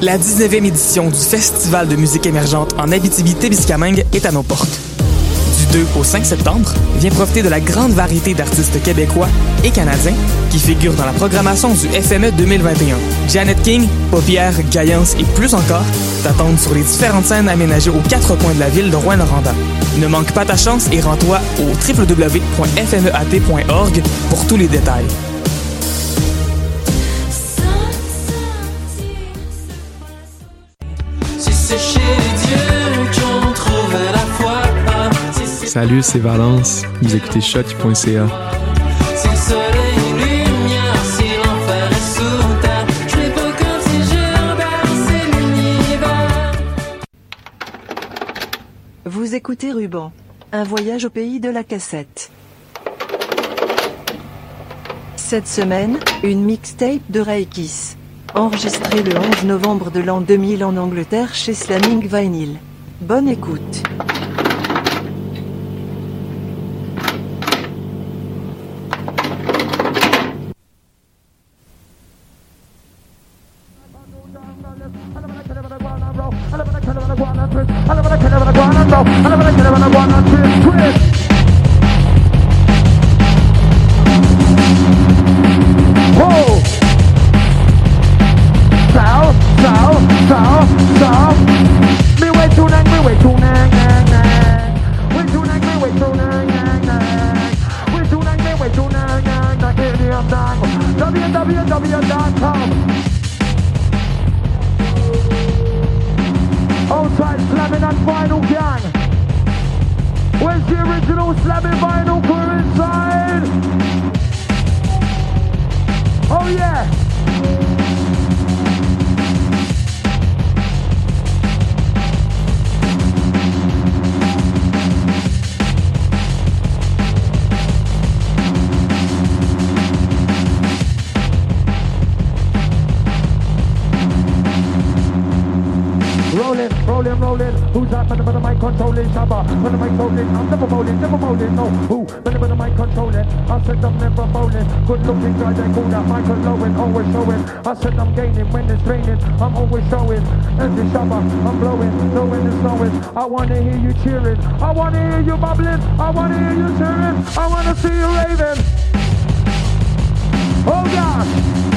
La 19e édition du Festival de musique émergente en Abitibi-Témiscamingue est à nos portes. Du 2 au 5 septembre, viens profiter de la grande variété d'artistes québécois et canadiens qui figurent dans la programmation du FME 2021. Janet King, Paupière, Gaillance et plus encore t'attendent sur les différentes scènes aménagées aux quatre coins de la ville de Rouen-Noranda. Ne manque pas ta chance et rends-toi au www.fmeat.org pour tous les détails. Salut, c'est Valence. Vous écoutez shot.ca. Vous écoutez Ruban. Un voyage au pays de la cassette. Cette semaine, une mixtape de Reikis. Enregistrée le 11 novembre de l'an 2000 en Angleterre chez Slamming Vinyl. Bonne écoute. Outside slamming and vinyl gang. Where's the original slamming vinyl crew inside? Oh yeah. Rolling, rolling. Who's that? Man, the mic controlling Shabba. When the mic rolling, I'm never bowling, never bowling. No, who? Man, the mic controlling. I said I'm never bowling. Good looking guy, they call that Michael Lowen, always showing. I said I'm gaining when it's raining. I'm always showing. MC Shabba, I'm blowing. No when it's snowing. I wanna hear you cheering. I wanna hear you bubbling. I wanna hear you cheering. I wanna see you raving. Oh gosh.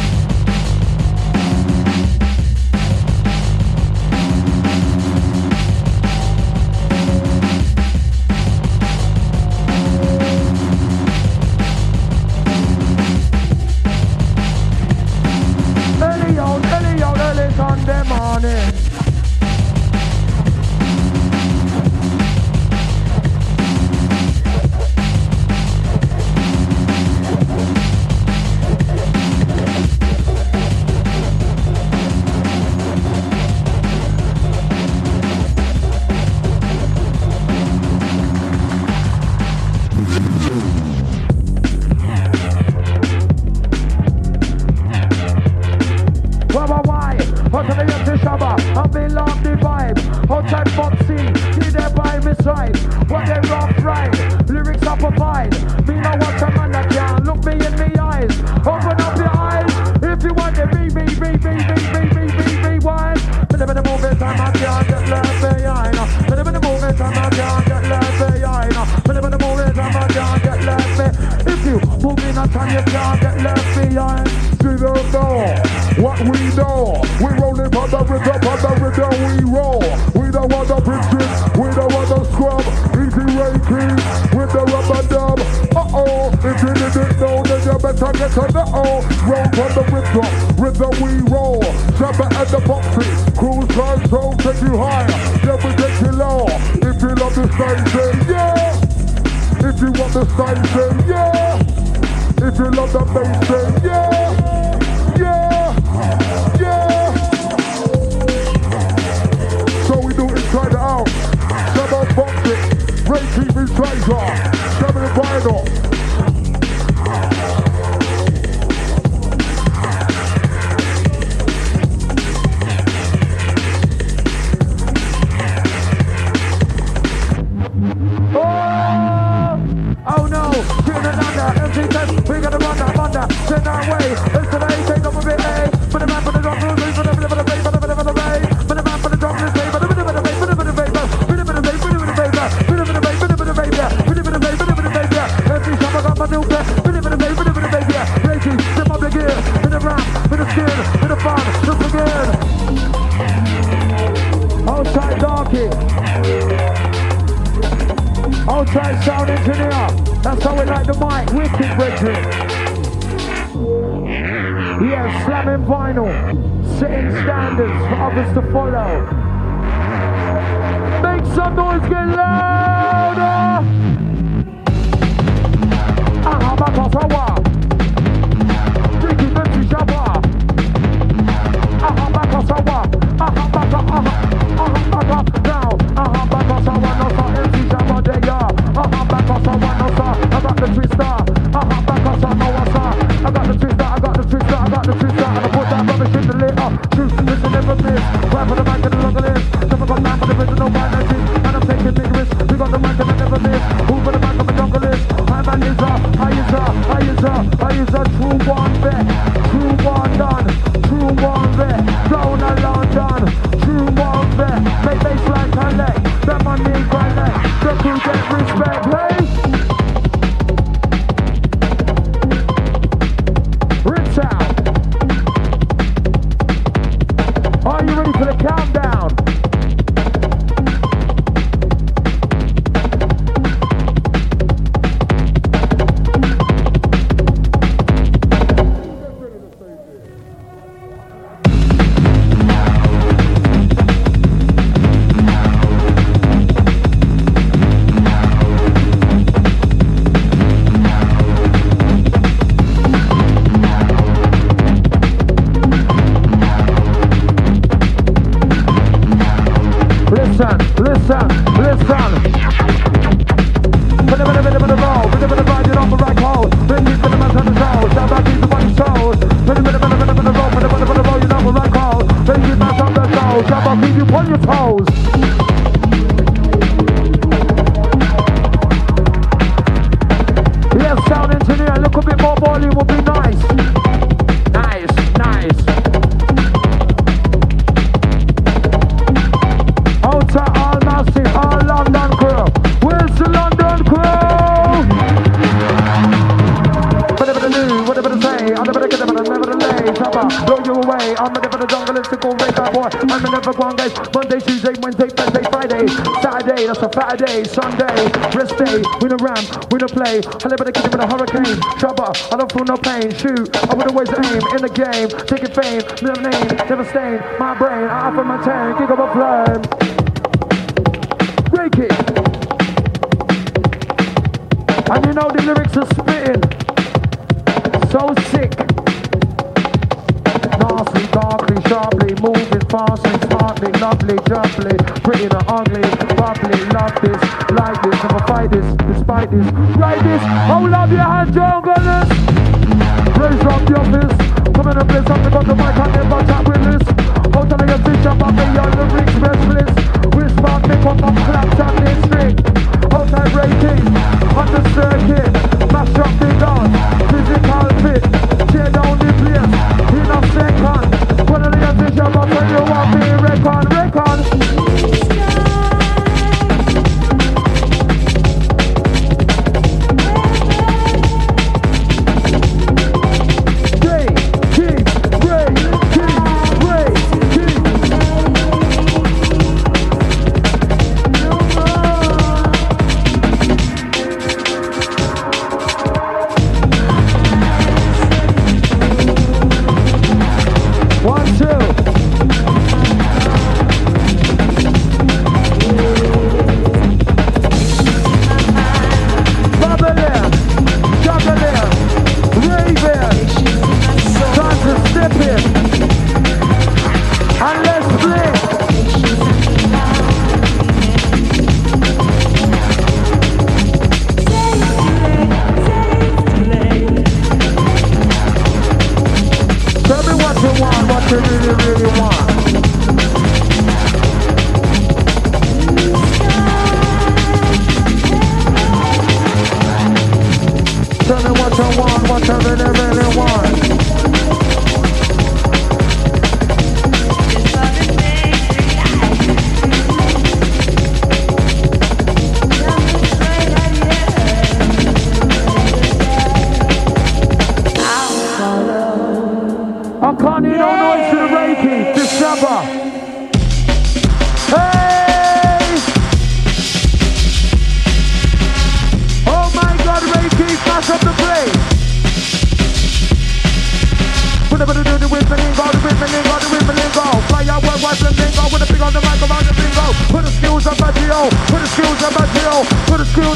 We know. We rolling on the rhythm, on the rhythm we roll. We don't want the bitches, we don't want the scrub. Easy ranking with the rubber dub. Uh oh, if you didn't know, then you better get to oh. Roll on the rhythm, rhythm we roll. Jump at the boxes, cruise control, take you higher. We take you low. If you love the say yeah. If you want the say yeah. If you love the bass. Yeah. Travis Tiger, Kevin Vinyl, the day, for yeah. Outside sound engineer. That's how we like the mic. Wicked Richard. Yeah, slamming vinyl. Setting standards for others to follow. Make some noise, get louder! power. Saturday, Sunday, rest day. We no ram, we no play. I live in the kitchen with a hurricane. Trouble, I don't feel no pain. Shoot, I would always aim in the game. Taking fame, never name, never stain. My brain, I offer my tank, kick up a flame. Break it. And you know the lyrics are spitting. So sick. Nasty, darkly, sharply, moving fast and smartly, lovely, jumply, pretty this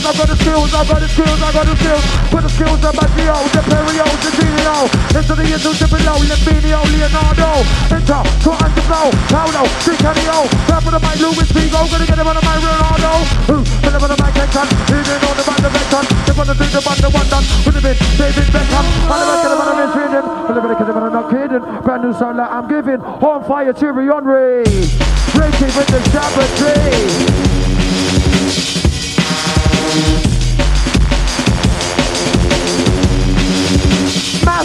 I got the skills, I got the skills, I got the skills. Put the skills up at Gio, the Perio, the Genio. Into the into the below, Lambinio, Leonardo. Enter, to underflow, Paolo, Di Canio. Grab for the mic, Luis Figo, gonna get him on the mic, Ronaldo. Who, put him on the mic, Kenton. He didn't on the back, the Vecton. They wanna do the one, the one done. With the bit, David Beckham. On the back of the man, I'm feeding. On the back of the man, I'm not kidding. Brand new sound that I'm giving. On fire, Thierry Henry. Breaking with the Shabba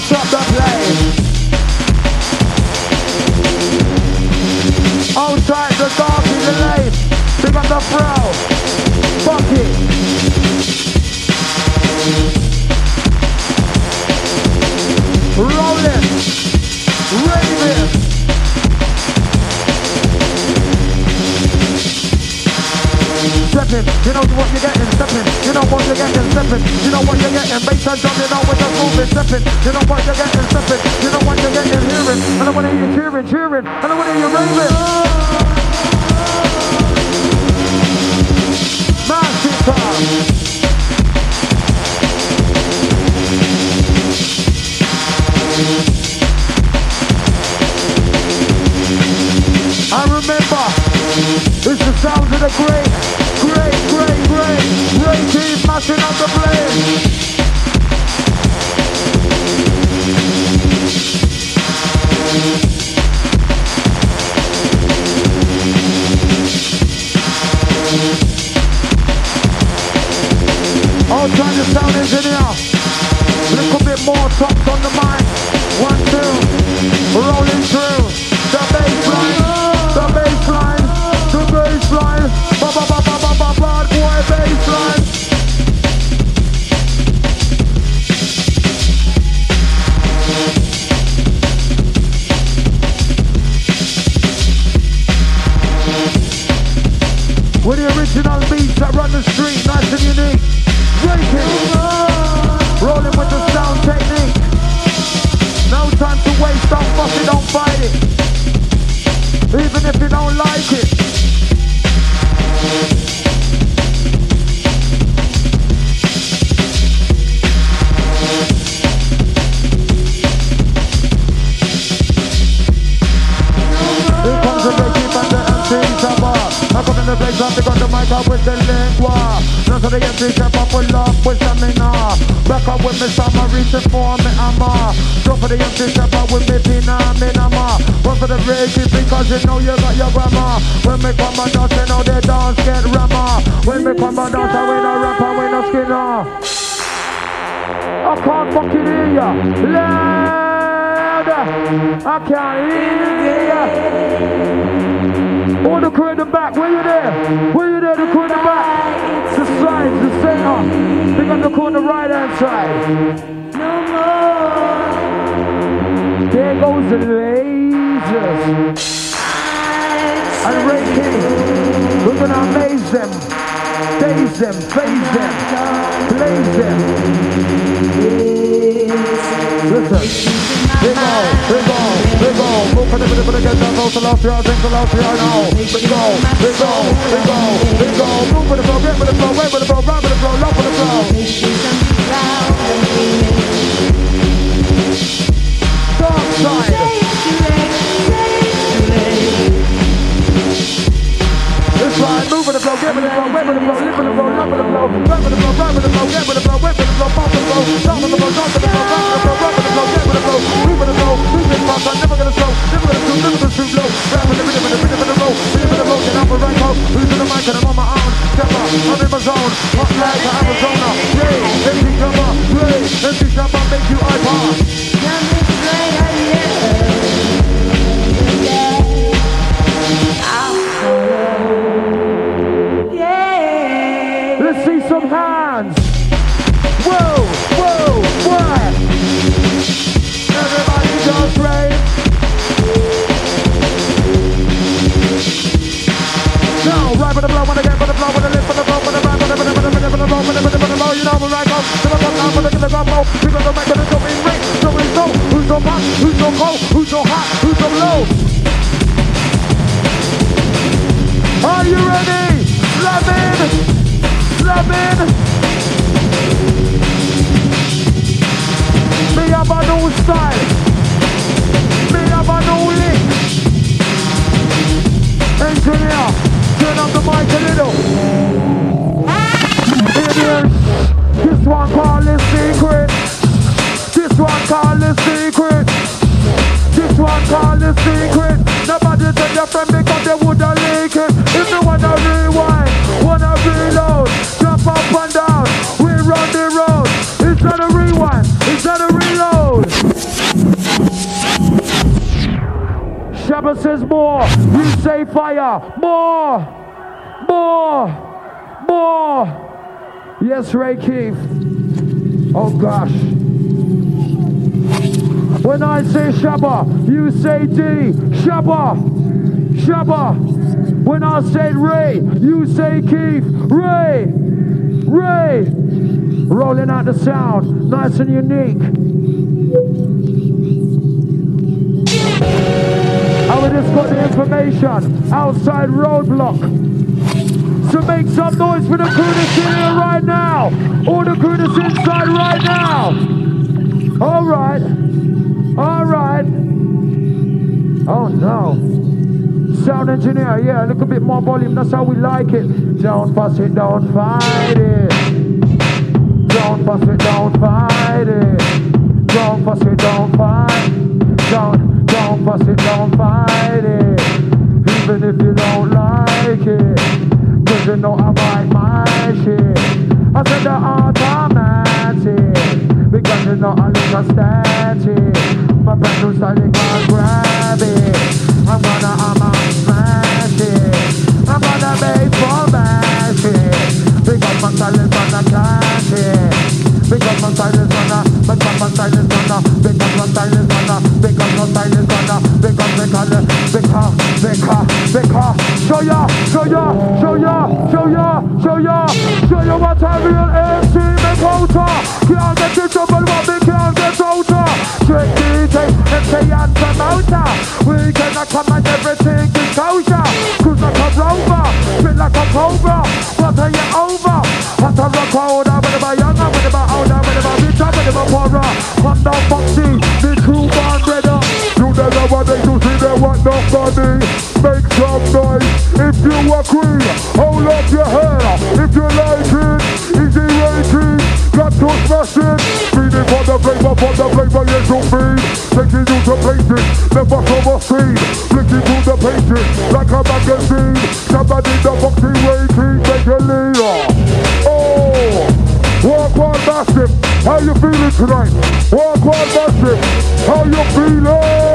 Mash up the place. Outside the dark in the lane. Big up the pro. Fuck it. Stepping, you know what you're getting, stepping, you know what you're getting, stepping, you know what you're getting, bass and drum, you know what you're moving, stepping, you know what you're getting, stepping, you know what you're getting, hearing, and I wanna hear you cheering, cheering, and I wanna hear you raving. Massive. I remember, it's the sounds of the great, mashing up the place. All the crew in the back, where you there? Where you there, the crew in the back? The sides, the center. The crew on the corner right hand side. No more. There goes the lasers. And Ray Keith, we're gonna amaze them, daze them, phase them, blaze them. Listen. Big go, big go, big go. Move for the minute for the get down, to last year, drink to last year now. Big go, big go, big go, big go. Move for the flow, get for the flow, wait for the flow, ride for the flow, love for the flow. Dark side. Flow, get for the flow, wait for the flow, live for the flow, love for the flow, ride for the flow, ride for the flow, get for the flow, wait for the flow, pop the flow, down for the flow, down for the flow, rock for the flow, rock for the flow, get for the flow, move for the flow, move it fast, I'm never gonna slow, never gonna slow, never gonna slow, ride for the rhythm, for the rhythm, for the flow, rhythm, for the flow, get out for right now, who's in the mic and I'm on my own, step up, I'm in my zone, hot like Arizona, yeah, empty cover, yeah, empty cover, make you iPod. Let's I go. The blow, now for the kilogram blow. People go back to the jumping ring. Jumping so, who's so hot, who's so cold, who's so hot, who's so low? Fire, more, more, more. Yes, Ray Keith. Oh gosh. When I say Shabba, you say D. Shabba, Shabba. When I say Ray, you say Keith. Ray, Ray. Rolling out the sound, nice and unique. Just got the information outside roadblock. So make some noise for the crew that's in here right now. All the crew that's inside right now. All right. All right. Oh no. Sound engineer, yeah, a little bit more volume. That's how we like it. Don't fuss it, don't fight it. Don't fuss it, don't fight it. Don't fuss it, don't fight. Don't, don't fuss it, don't fight it. Even if you don't like it. Cause you know I write my shit. I said the automatic. Because you know I live a static. My brand new style, you can't grab it. I'm gonna, I'ma smash it. I'm gonna make for mash it. Because my style is gonna clash it. Because my style is gonna, because my style is gonna, because my style is gonna, because my style is gonna, because, because, because, because, because, show ya, show ya, show ya, show ya, show ya, show ya what a real MC make out Can't get in trouble, but we can't get out Straight DJ, MC and promoter. We gonna come and everything is kosher. Cruise like a rover, spin like a cobra. What are you over? What a rock older, whenever younger, whenever older, whenever richer, whenever poorer. Come down, Foxy, nobody. Make some noise if you agree. Hold up your head if you like it. Easy rating, got to smash it. Feeding for the flavor, for the flavor, yes to be. Taking you to places, never overseen. Flicking through the pages like a magazine. Somebody the Foxy rating, make a leader. Oh. Walk on massive, how you feeling tonight? Walk on massive, how you feeling?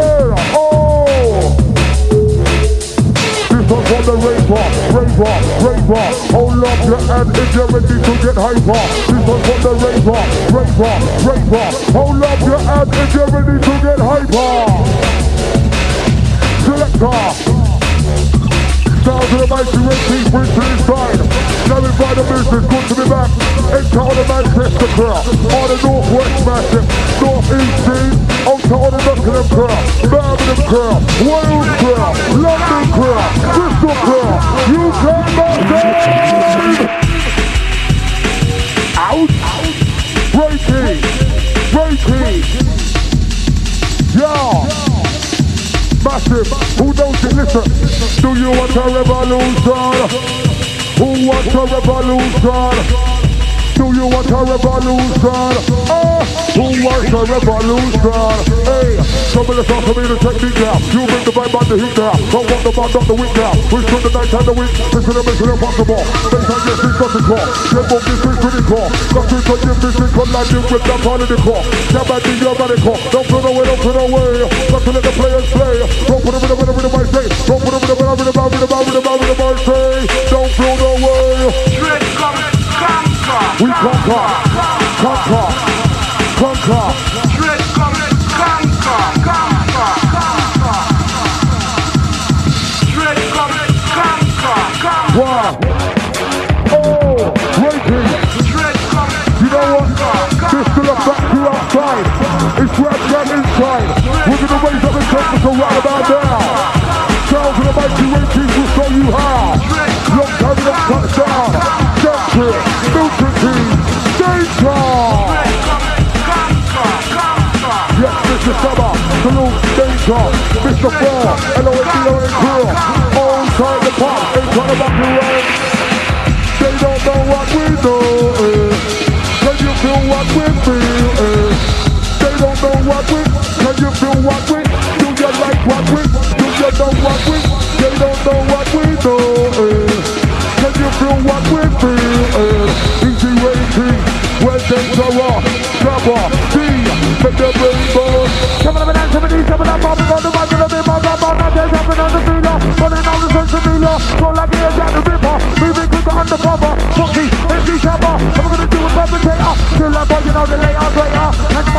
Raver, raver, raver. Hold up your hand if you're ready to get hyper. This one's for the raver, raver, raver. Hold up your hand if you're ready to get hyper. Selector. To the mighty rating, bring to the side. Now we find the business, good to be back. Enter on the Manchester crowd, on the Northwest Massive, Northeast Team, out on the Buckingham crowd, Birmingham crowd, Wales crowd, London crowd, Bristol crowd, UK Massive! Out! Rating! Rating! Yeah! Massive, who knows it? Listen, do you want a revolution? Who wants a revolution? Do you want a revolution? Oh, who wants a revolution? Hey, some of the for me to technique now. You bring the vibe on the heat now. Don't want the band on the week now. We spend the night and the week. Listen to mission impossible. Based on your things, nothing call. Both this is pretty cool. Got to touch your business, collide with that part of the core. Jab at the your core. Don't put away, don't put away. Got to let the players play. Don't put them in the middle, the mic say. Don't put them in the middle, in the middle, in the middle, We conquer, conquer, conquer. Straight coming, conquer, conquer, conquer. Straight coming, conquer, conquer. Wow. Oh, coming, You know what? This still a back to outside. It's rap jam inside. We're gonna raise up the temperature right about now. Danger. Mr. Four, and crew. All time the pop, ain't trying to back you up. They don't know what we know. Eh. Can you feel what we feel? Eh. They don't know what we. Can you feel what we? Do you like what we? Do you know what we?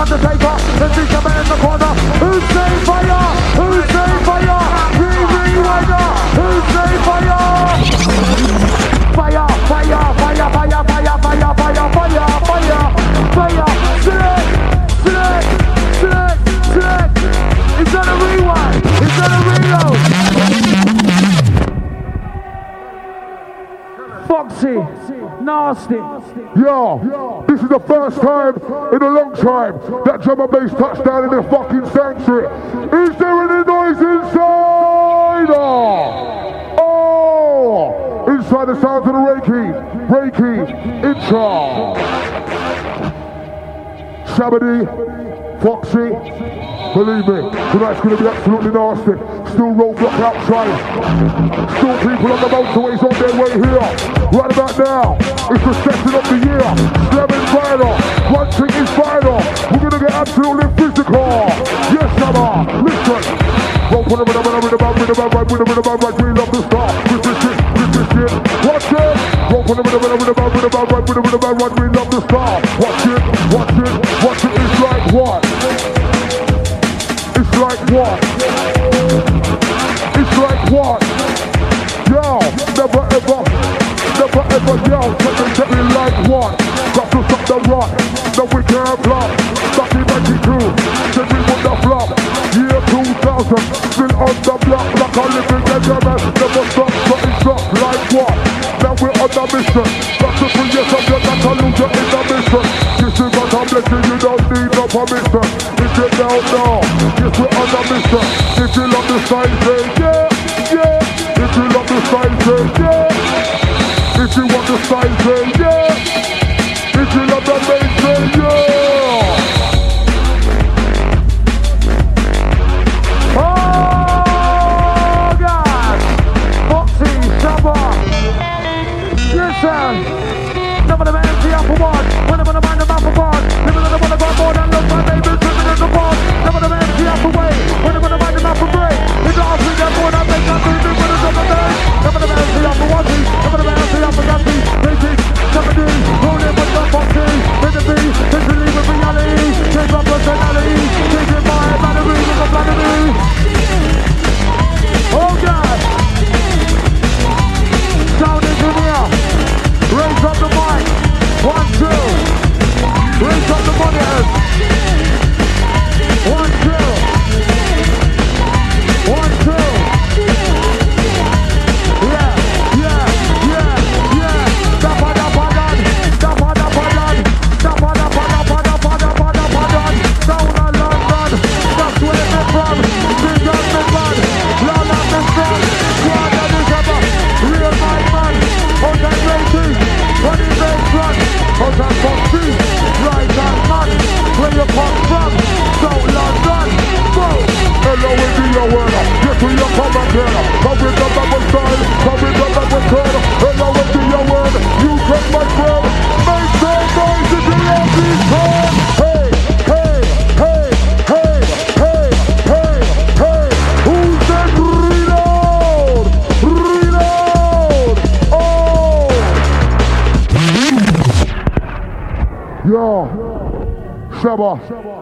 Undertaker, the Zika Man in the corner, Who's Hussein Fire, Who's Hussein Fire, Riri Rider, Hussein Fire! Fire, fire, fire, fire, fire, fire, fire, fire, fire, fire, select, select, select, select, it's on a rewind, it's on a reload! Foxy, nasty, yo! yo first time in a long time that drum and bass touchdown in the fucking sanctuary. Is there any noise inside? Oh, oh. inside the sound of the Reiki, Reiki, intro. Shabba D, Foxy, Believe me, tonight's gonna be absolutely nasty. Still roadblock outside. Still people on the motorways on their way here. Right about now, it's the session of the year. One is viral. We're gonna get absolutely physical. Yes, Shabba. Listen. Well, put it rhythm, rhythm, rhythm, rhythm, rhythm, rhythm, rhythm, rhythm, rhythm, rhythm. We love this song. Resist it. Resist it. Watch it. Well, put it about it about it about it about it about it. We love this song. On the mission. To free yourself, you're not a loser in the mission. This is what I'm blessing, you don't need no permission. If you don't know, yes we're on the mission. If you love the style, say eh, yeah, yeah. If you love the style, say eh, yeah. If you want the style, say eh,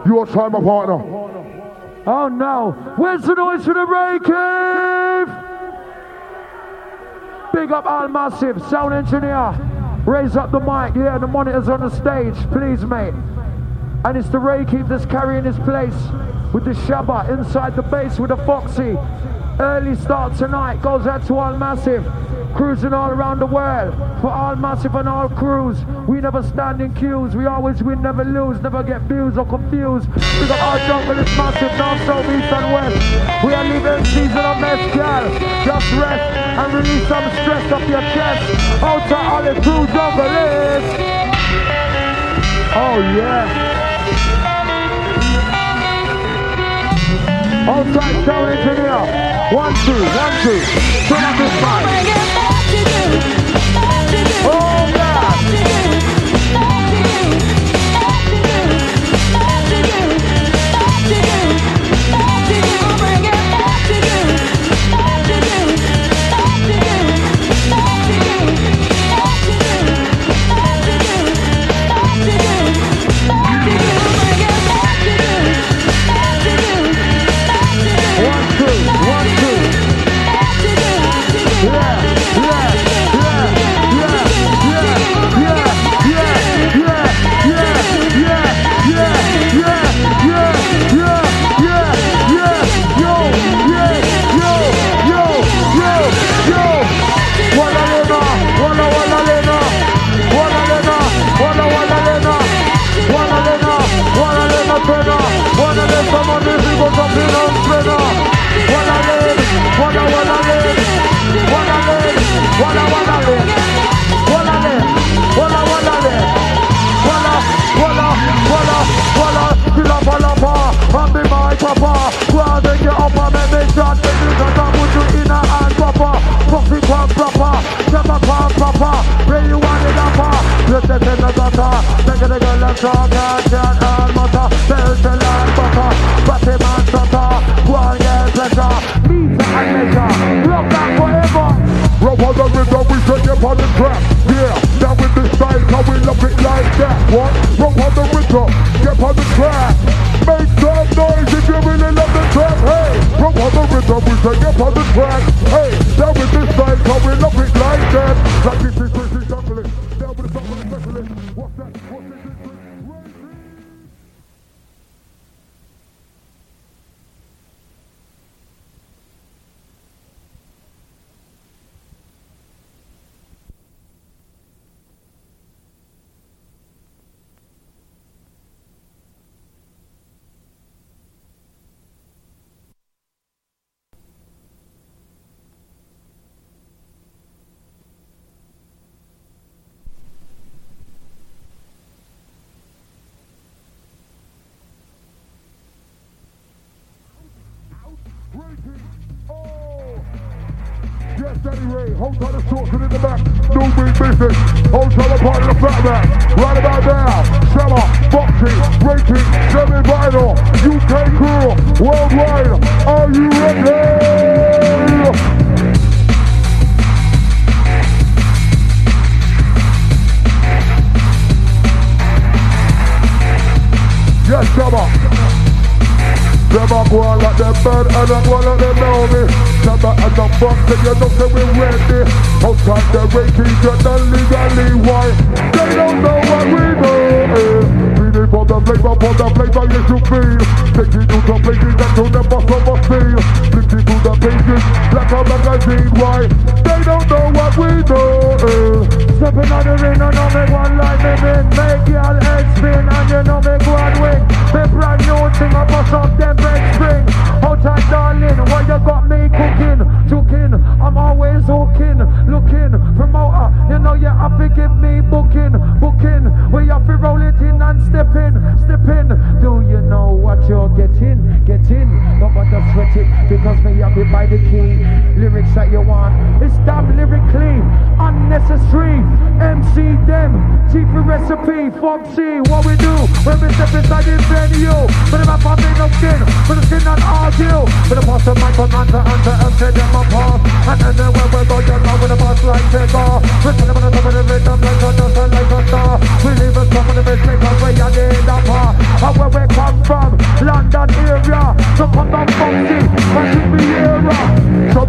your time, my partner. Oh no, where's the noise for the Ray? Big up Al Massive, sound engineer. Raise up the mic, yeah, the monitors on the stage, please, mate. And it's the Ray that's carrying his place with the Shabba inside the base with the Foxy. Early start tonight goes out to All Massive, cruising all around the world. For All Massive and all crews, we never stand in queues. We always win, never lose, never get views or confused. We got our jungle is massive, north, south, east and west. We are living season of mezcal. Just rest and release some stress off your chest. Out to all the crew jungle is. Oh yeah. Outside sound engineer. One, two, one, two. Turn up this mic. put up in our spreader. Wanna live, wanna wanna live, wanna live, wanna wanna live, wanna live, wanna wanna live, wanna wanna wanna wanna fill up all up on the mic proper. Wanna make it up and make me shot. Make me shot and put you in a hand proper. Fuck it up proper, never come proper. Where you want it up? Just a ten of the car. Take it a girl and talk and chat and mutter. Tell tell and. Rock that forever. On the rhythm, we take up on the track. Yeah, down with the style, we love it like that. What? On the rhythm, the track. Make some noise if you really love the track. Hey, on the rhythm, we take on the track. Hey, down with the style, how we love it like that. Like this is Hold tight the shorts and in the back. No big business. Hold tight the part of the fat man. Right about now. Summer, boxing, rating, semi vinyl, UK crew, worldwide. Are you ready? Yes, summer. Them a go on like them bad and a go on like them know me Shabba and fuck say you know say we ready. Outside the rating you're not legally why. They don't know what we do eh. For the flavor, for the flavor you should feel. Taking you to places that you never or feel Flipping through the pages like a magazine why. They don't know what we do eh. Stepping on the ring and know me one like me Make y'all it Because me have it by the key. Lyrics that you want, it's damn lyrically Unnecessary, MC them Chief recipe, Foxy, what we do When we step inside the venue But if I pop in no skin, but the skin not argue But the boss of Michael Mantra and the them apart And then the when we go, you know with the boss like take off. We tell them on the top of the rhythm like a dust and like a star. We leave us top of the because we are the upper And where we come from, London area So come down Foxy,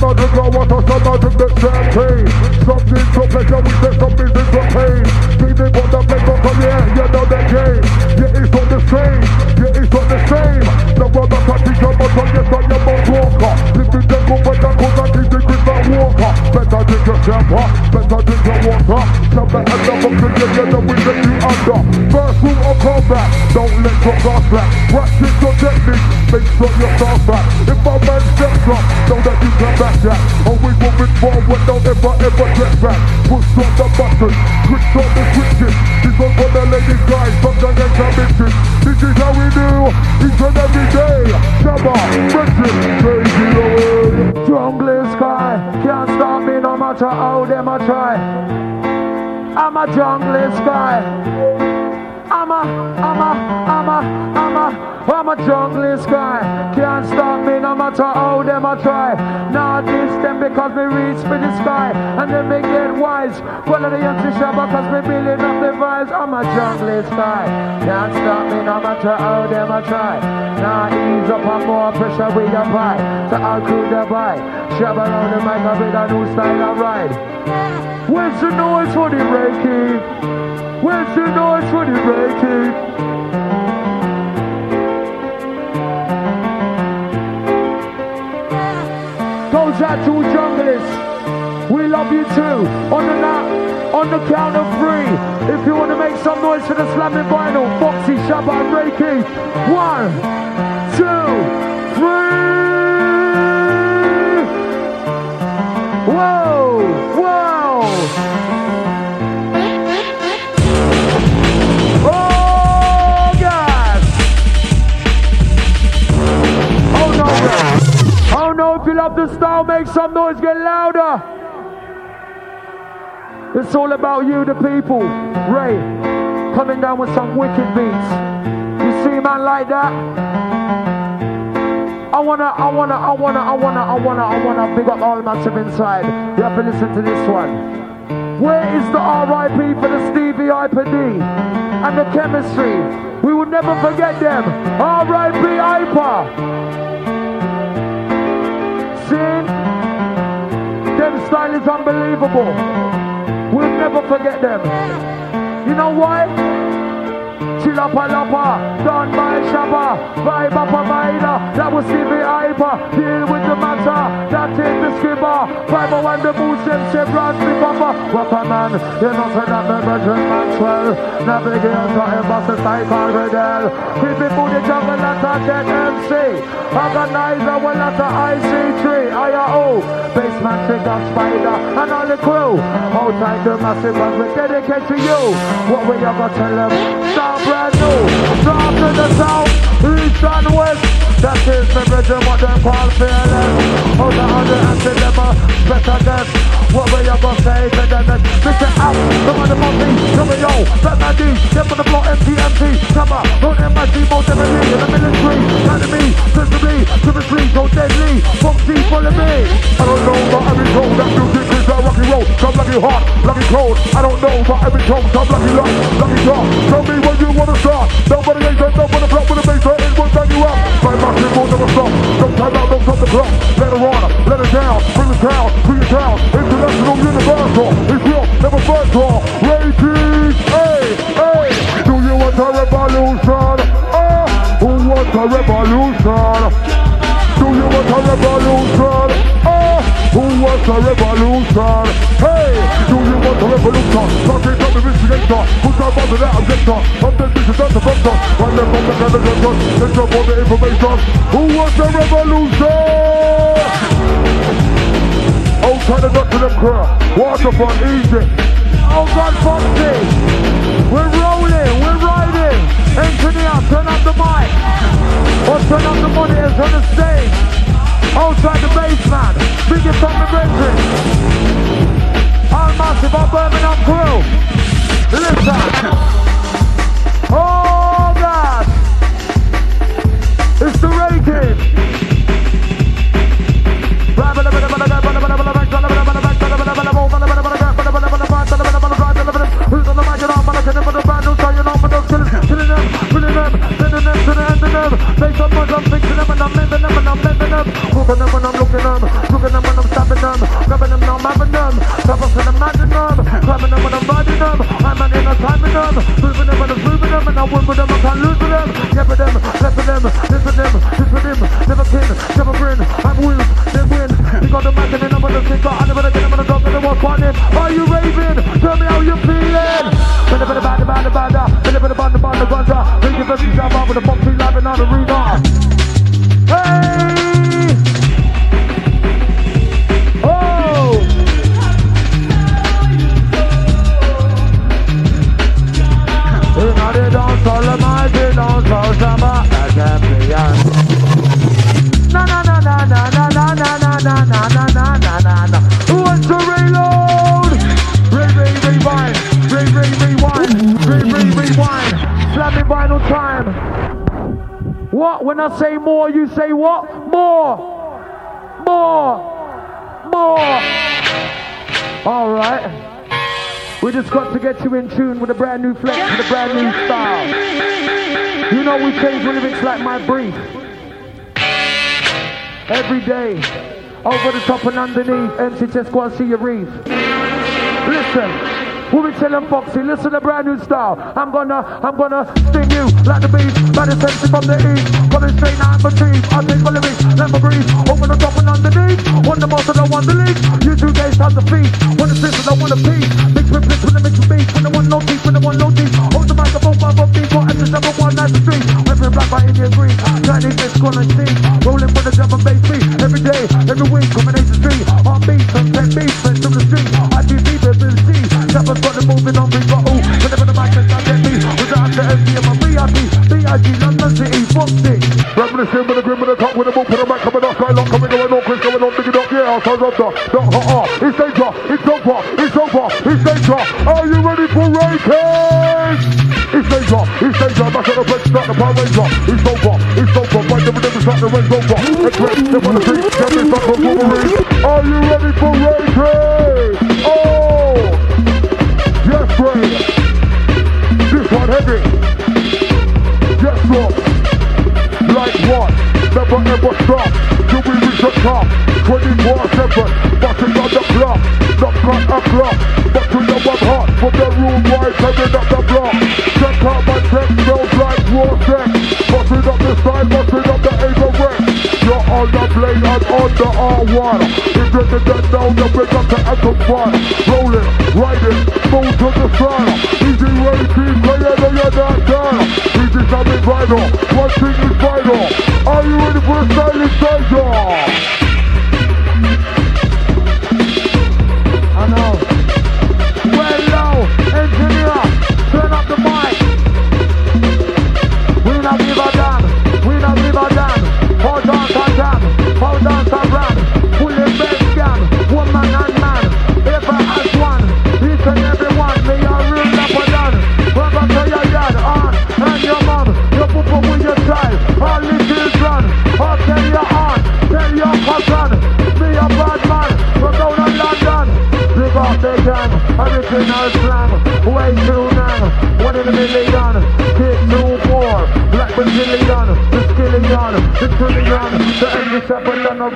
of them go water, some of them champagne Something to pleasure, we say something to pain Feeling for the play, but come here, you know the game Yeah, it's not the same, yeah, it's not the same The can't teach you, but on your son, you're more walker Living the good, but the good, and keep the grip that Better drink your champagne, better drink your water Champagne and the box, and you get you under. First rule of combat, don't let your guard slack Practice your technique, make sure your start back. If a man steps up, know that you can back that. Always moving forward, don't ever, ever get back. Push on the button, switch on the switches. This one for the ladies, guys, from the young bitches This is how we do, each and every day. Shabba, Bridget, take it away. Jungle sky, can't stop me no matter how them I try I'm a jungle sky. I'm a, I'm a, I'm a, I'm a, I'm a jungle sky. Can't stop me no matter how them I try. Now this them because me reach for the sky and then me get wise. Follow the empty shop because me building up the vibes. I'm a jungle sky. Can't stop me no matter how them I try. Now ease up on more pressure the bike. So I'll crew the bike. Shove around the mic with a new style of ride. Where's the noise for the Ray Keith? Where's the noise for the Ray Keith? Goes out to junglers. We love you too. On the on the count of three. If you want to make some noise for the slamming vinyl, Foxy, Shabba, and Ray Keith. One, two, if you love the style, make some noise, get louder. It's all about you, the people. Ray, coming down with some wicked beats. You see, man, like that. I wanna, I wanna, I wanna, I wanna, I wanna, I wanna big up all massive inside. You have to listen to this one. Where is the RIP for the Stevie Hyper D and the Kemistry? We will never forget them. RIP Hyper. Unbelievable. We'll never forget them. You know why? Chilla palapa, done by Shabba, vibe up a minor, that was Stevie Hyper, deal with the matter, that is the skipper, vibe one the boots and chevron, the papa, what a man, you know say that the Brethren Maxwell, navigator, embassy, cycle, Riddell, creepy booty jungle, that's a dead MC, organizer, well that's a IC3, IRO, baseman, trigger, spider, and all the crew, outside the massive we dedicate to you, what we ever tell them, new. North to the south, east and west. That is the region what them call fearless. Out of hundred and them better guess. What will you gonna say them? Listen out, come on the monkey, come on yo, my D, step on the floor, empty, empty. Come don't let my team out in the military. Enemy, the street, so deadly. Foxy, follow me. I don't know, but every tone that music is a rocky road. Come lucky hot, lucky cold. I don't know, but every tone, come lucky luck, lucky dark. Tell me when you wanna start. Nobody ain't that, nobody flop with a bass, it will bang you up. My shit will never stop. Don't time out, don't stop the clock. Let it on, let it down, bring it down, bring it down. International, universal, it's real, never virtual. Rating, hey, hey. Do you want a revolution? Oh, who wants a revolution? Do you want a revolution? Oh, who wants a revolution? Hey, do you want a revolution? Talking to the instigator, put on the that objector. I'm the vision of the vector. One them from the kind of let's drop all the information. Who wants a revolution? Try to duck to them crowd. Waterfront, easy. Oh, God, Foxy. We're rolling, we're riding. Engineer, turn up the mic. Or turn up the monitors on the stage. Outside the basement. It from the brethren. All massive, our Birmingham crew. Listen. Oh, God. It's the rating. up. Face up, man, I'm fixing them and I'm moving them and I'm living up. Hooking them and I'm looking them. Looking them and I'm stopping them. Grabbing them and I'm having them. Trouble to the them. Climbing them and I'm riding them. I'm an inner timing them. Moving them and I'm moving them and I win with them. I can't lose with them. Yeah, with them, left with them, this with them, this with him. Never pin, never grin. I'm win, they win. You got the magic and I'm gonna kick out. I never get them and I'm gonna walk on it. Are you raving? Tell me how you feeling. Bada bada bada bada bada. Bada bada bada bada bada. Bada bada bada bada bada. The root on. What? When I say more, you say what? More, more, more. All right. We just got to get you in tune with a brand new flex, with a brand new style. You know we change lyrics like my brief. Every day, over the top and underneath, MC just go and see your reef. Listen. We'll be telling Foxy, listen to brand new style. I'm gonna, I'm gonna sting you like the beast, by the from the east. Coming straight out for trees, I'll take my lyrics, let me breathe. Over the top and underneath, one the most and I want the least. You two guys have the feet, one the sisters, I want a piece. Mix with mix with the mix with beats, when the one no deep, when the one no deep. Hold the microphone, five up beat, what the number one night the street. Every black by Indian green, Chinese mix, gonna see. Rolling with the drum and bass beat, every day, every week, combination street. On beats, on 10 beats, friends from the street. I do deep, every C. Choppers got the moving on, big bottle. Oh, whenever the mic is get me, without the MC and my VIP, B.I.G. London City, Reminiscing with the with the top with the book, with the coming off, coming going on, Chris going on, yeah, outside the, the, uh, uh, it's danger, it's over, it's over, it's danger. Are you ready for raking? danger, it's danger. Back at the place, start the Power Ranger. It's over, it's over. Right never, never start the Range Rover. Express, step on the step in, the Wolverine. Are you ready for? Oh, yes, Ray. This one heavy. Never ever stop. Till we reach the top. 24-7. Busting on the clock. Not cut a clock. But to know I'm hot. From the room right, coming up the block. Check out my sex smells like raw sex. Busting up the side, busting up the Ava Rex. You're on the blade and on the R1. If you're the dead now, you bring up the anthem fun. Rolling, riding, move to the sun. Easy way, keep playing, no you're not done. Easy something one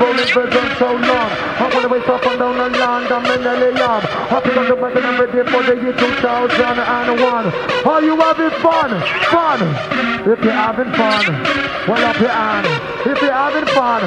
rolling vision so long. I wanna wake up and down the land, I'm in the million, happy on the weapon every day for the year 2001. Are you having fun? Fun! If you're having fun, well up your hand. If you're having fun,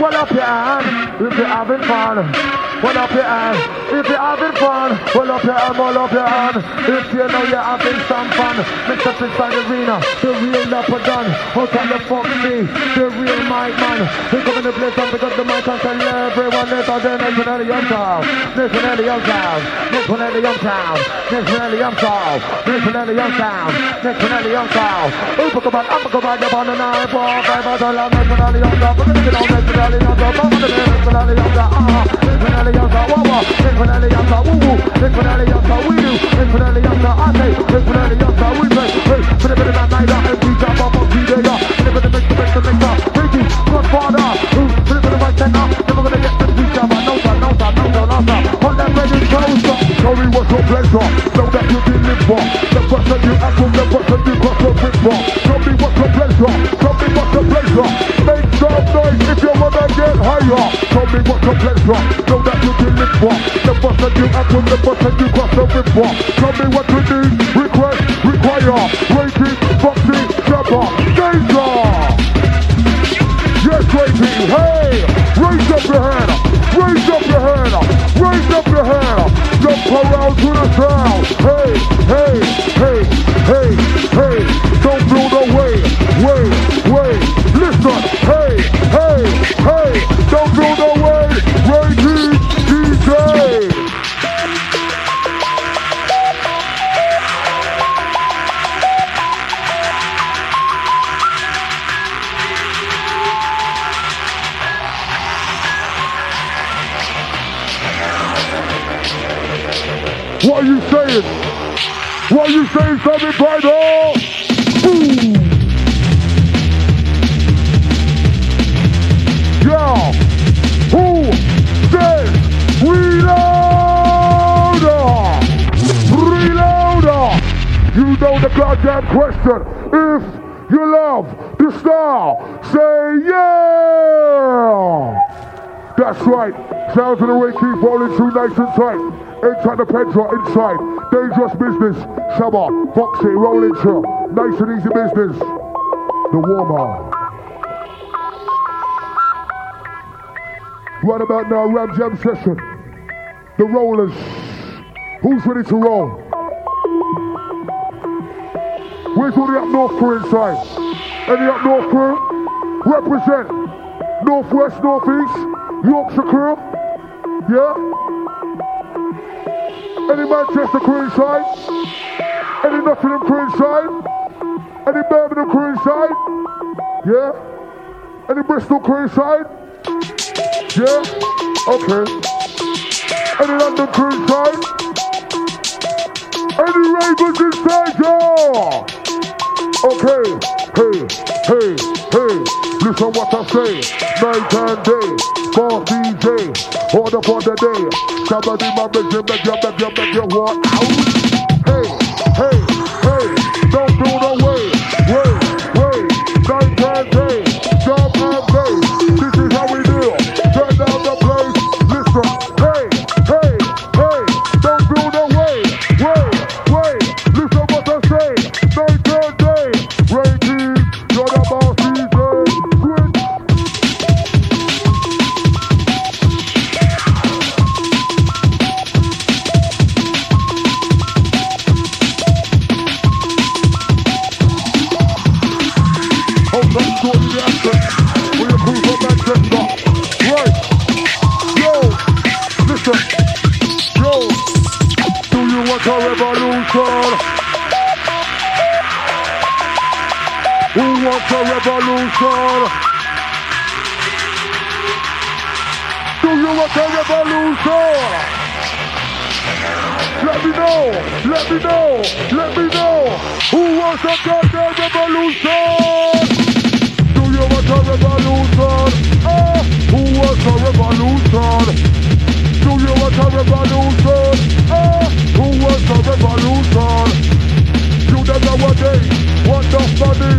well up your hand. If you're having fun, well up your hand. If you're having fun, well up your hand, well up your hand. If you know you're having some fun, mix up inside the arena. The real upper done. How can you fuck me? The real mic man. We come in the place and pick up the mic and tell everyone this or then next one at the young town. Next one at the young town. Next one at the young town. Next one at the young town. Next one at the young town. Next one at the young town. Up come on, up come on, you're on the nine, four, five, five, five, next one at the young town. Next one at the young town. Next one at the young town. Ah, next one at the young town. The young. Woo, woo. At the jump DJ. The center. Never gonna get that? Know that you. The person you the person you cross the river. Tell me what's your pleasure? Me? Make some noise if you wanna get higher. Tell me what's your pleasure? Know that you deliver. The person you act with, the person you cross the river. Tell me what you need, request, require. Rating, foxy, jabber, danger. Yes, rating, hey, raise up your hand, raise up your hand, raise up your hand, jump around to the sound. Hey, saying? What are you saying, something? Ooh. Yeah. Who says reloader? Reloader. You know the goddamn question. If you love the style, say yeah. That's right. Sounds of the way keep rolling through nice and tight. Inside the Pedro, inside. Dangerous business. Summer, Foxy, rolling through. Nice and easy business. The warmer. Right about now, Ram Jam session. The rollers. Who's ready to roll? Where's all the up north crew inside? Any up north crew? Represent. Northwest, northeast, Yorkshire crew. Yeah? Any Manchester crew inside? Any Nottingham crew inside? Any Birmingham crew inside? Yeah? Any Bristol crew inside? Yeah? Okay. Any London crew inside? Any Ravens inside, yeah? Okay, hey, hey, hey, listen what I say. Night and day, boss DJ, order for the day. Somebody my you, beg you, beg you, beg you, out? Hey, hey, hey, don't do the way, way, way. Night and day, revolution? Do you want a revolution? Let me know, let me know, let me know. Who wants a goddamn revolution? Do you want a revolution? Ah, who wants a revolution? Do you want a revolution? Ah, who wants a revolution? You them nowadays want the money,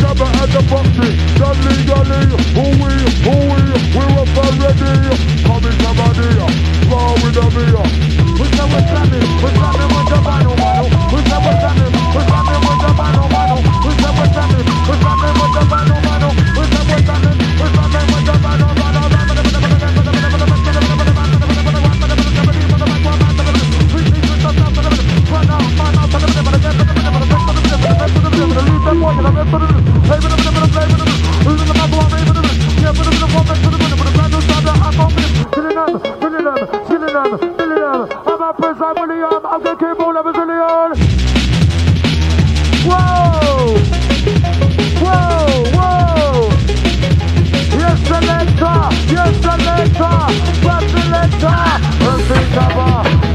Jabba and the boxy, done legally. Who we, who we, we're up already. Coming to somebody, far with the beer. We say we're slamming, we're slamming with the mano. We say we're slamming, we're slamming with the mano. We say we're slamming, we're slamming with the Yes, selector! Yes, selector! Yes, selector!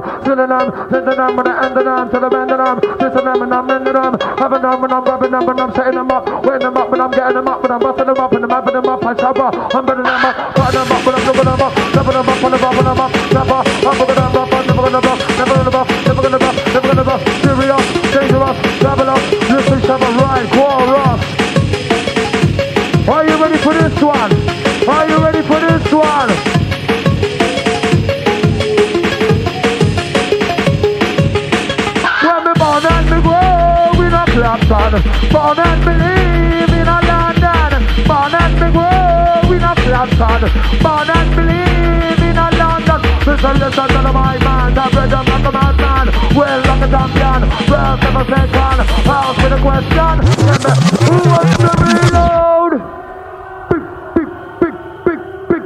Them, filling them, filling them, sending them, when I end them, to the bend of them. Listen them, and I'm ending them. Having them, when I'm grabbing them, when I'm setting them up. Weighing them up, when I'm getting them up, when I'm busting them up, and I'm having them up. I shabba, I'm better them up, cutting them up, when I'm looking them up, stepping them up, the when I'm up, shabba, I'm looking them up, in Born and believe in a London. Born and me grow in a Clapton Born and believe in a London. Listen, listen to the my man That rhythm like a madman Well like a champion Well never second Ask me the question. Who wants to reload? Big, big, big, big, big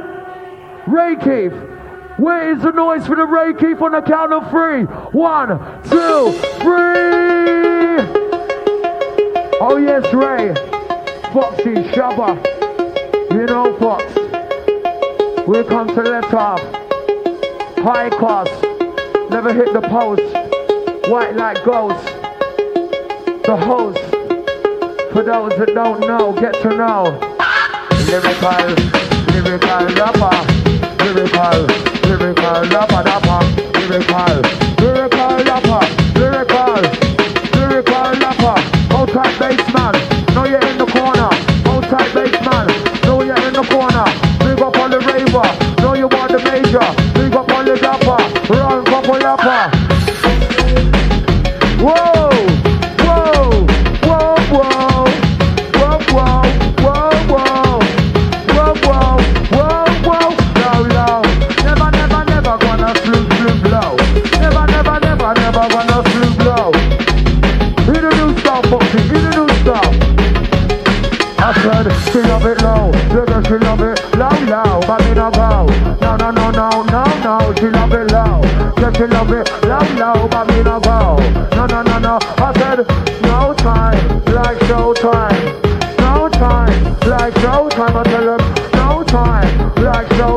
Ray Keith where is the noise for the Ray Keith on the count of three? One, two, three. Oh yes, Ray. Foxy, Shabba. You know Fox. We come to let off. High class. Never hit the post. White like ghost. the host. For those that don't know, get to know. Lyrical, lyrical rapper. Lyrical, lyrical rapper, rapper. Lyrical, lyrical rapper. Lyrical trap bass man. No, you ain't no. She love it. Low, low,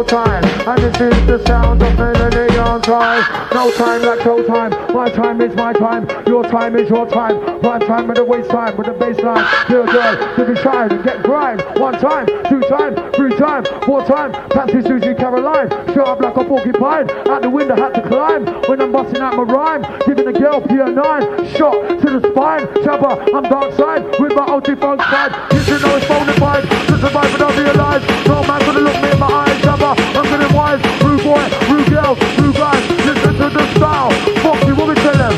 time. And this is the sound of melody on time. No time like show time, my time is my time, your time is your time. Prime time with the waist time, with the bass line. Dear girl, to be and get grind. One time, two time, three time, four time. Patsy, Susie, Caroline. Show up like a porcupine. Out the window, had to climb. When I'm busting out my rhyme, giving the girl Pier 9. Shot to the spine. Chopper, I'm dark side with my OT funk side. You should know it's bona fide. To survive be alive. No man gonna look me in my eyes. Chopper, I'm getting wise. Boy, girl. Listen to the style. Fuck you, we tell them?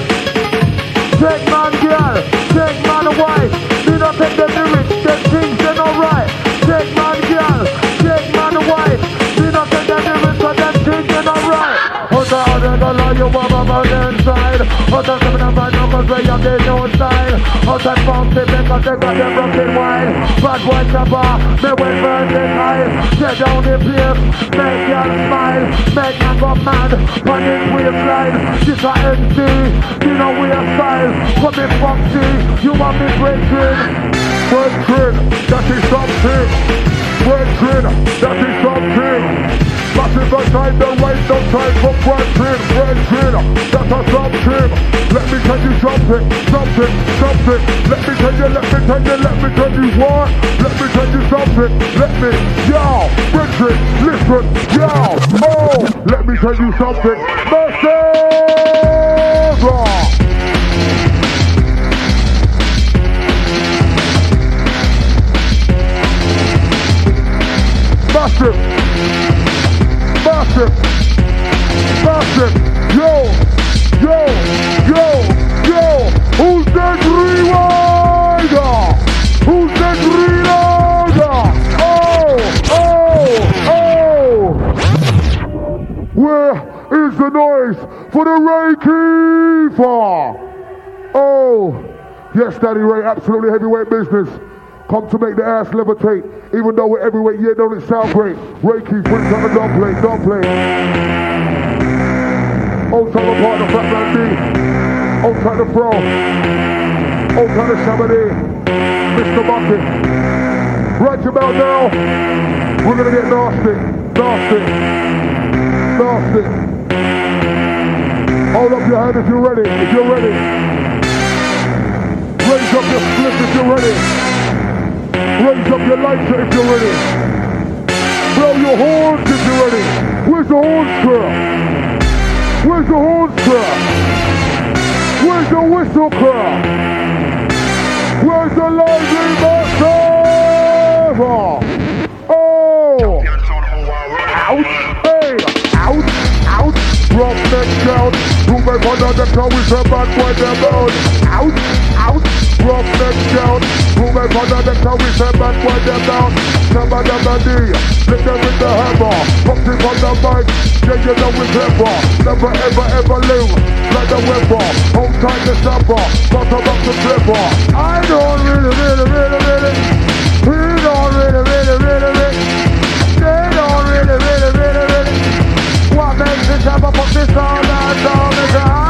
Take man girl, take man away. Do not take the lyrics, them things they're not right. Take man girl, take man away. Do not take the lyrics, cause them things they're not right. On, I don't you want the inside. Some of numbers where you get no style. Hold on, funky because they got them rocking wild. Bad boy chopper, me when burning high. Get down the place, make you smile. Make man go mad, on this waistline. This a NC, you know we are style. Coming from G, you want me breaking. Breaking, that is something. Breaking, that is something. Massive a time, the right, no time for breaking. Breaking, that's a something. Let me tell you something, something, something. Let me tell you, let me tell you, let me tell you what. Let me tell you something. Let me, yo, breaking, listen, yo, oh. Let me tell you something. Massive! Massive! Massive! Massive! Yo! Yo! Yo! Yo! Who's that rewinder? Who's that reloader? Oh! Oh! Oh! Where is the noise for the Ray Keefer? Oh! Yes, Daddy Ray, absolutely heavyweight business. Come to make the ass levitate. Even though we're heavyweight, yeah, don't it sound great? Keith, put it on the don't play, don't play. Old time partner, Fatman D. Old time the Pro. Old time the Shabba D. Mr. Bucket. Right your bell now. We're gonna get nasty. Nasty. Nasty. Hold up your hand if you're ready. If you're ready. Raise up your split if you're ready. Raise up your lighter if you're ready. Blow your horns if you're ready. Where's the horns square? Where's the horns square? Where's the whistle square? Where's the lively massive? Oh! Ouch! Hey! Ouch! Ouch! Rough neck down. Room back under the car with a bad boy them out. Ouch! Rough neck down. Under the car with a bad boy them down. Number number D. Lick them with the hammer. Pop it on the mic. Yeah, you know it's clever. Never ever ever lose. Like the weapon. Hold tight the snapper. Bottom up the flipper. I don't really, really, really, really. We don't really, really, really, really. They don't really, really, really, really. What makes this have a put this on that song is I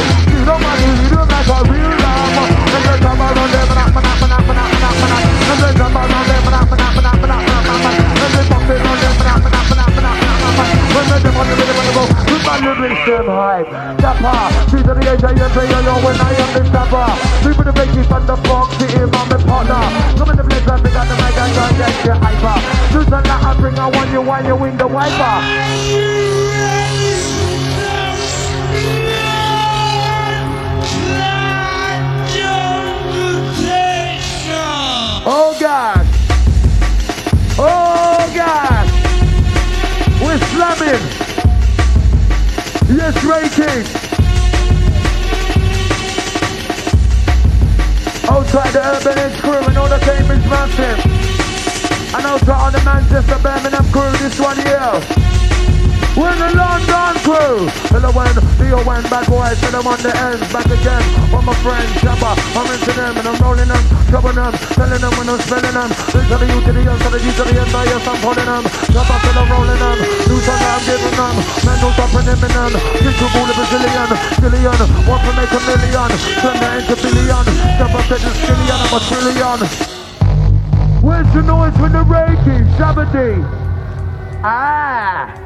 When the devil is the devil, we man will reach them high. Your when I am the dapper. We put the baby on the box, see him, I'm. Come in the place, I pick the mic, I'm gonna get you hyper. Listen, I you, why you win wiper. King! Outside the Urban Edge crew and all the Cambridge massive. And outside on the Manchester Birmingham crew this one here. We're the London crew. Hello when Leo when bad boys to them on the ends. Back again. All my friends, Shabba. I'm into them and I'm rolling them, troubling them, telling them when I'm spelling them. This to the U to the L to the G to the N, yes, I'm pulling them. Shabba till I'm rolling them. New song I'm giving them. Man, no stopping them in them. Think to ball a bazillion, billion. Want to make a million. Turn that into billion. Shabba said the skillion, I'm a trillion. Where's the noise from the Ray Keith? Shabba. Ah.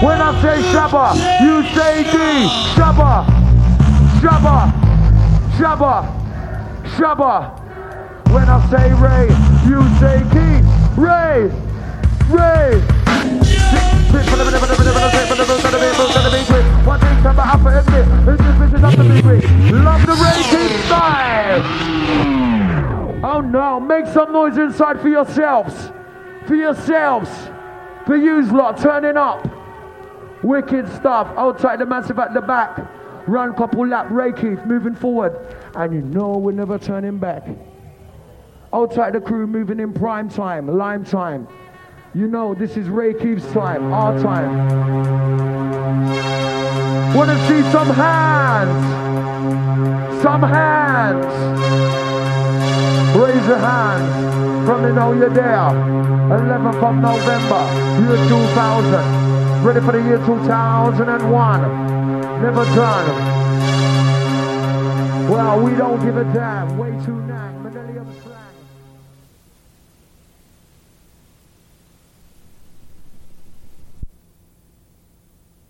When I say Shabba, you say D. Shabba, Shabba, Shabba, Shabba. When I say Ray, you say Keith. Ray, Ray. Love the Ray style. Oh no, make some noise inside for yourselves. For yourselves. For yous lot turning up. Wicked stuff. Outside the massive at the back. Run couple lap, Ray Keith moving forward. And you know we're never turning back. Outside the crew moving in prime time, lime time. You know this is Ray Keith's time, our time. Wanna see some hands? Some hands. Raise your hands from the know you're there. 11th of November, year 2000. Ready for the year 2001. Never done. Well, we don't give a damn. Way too nice.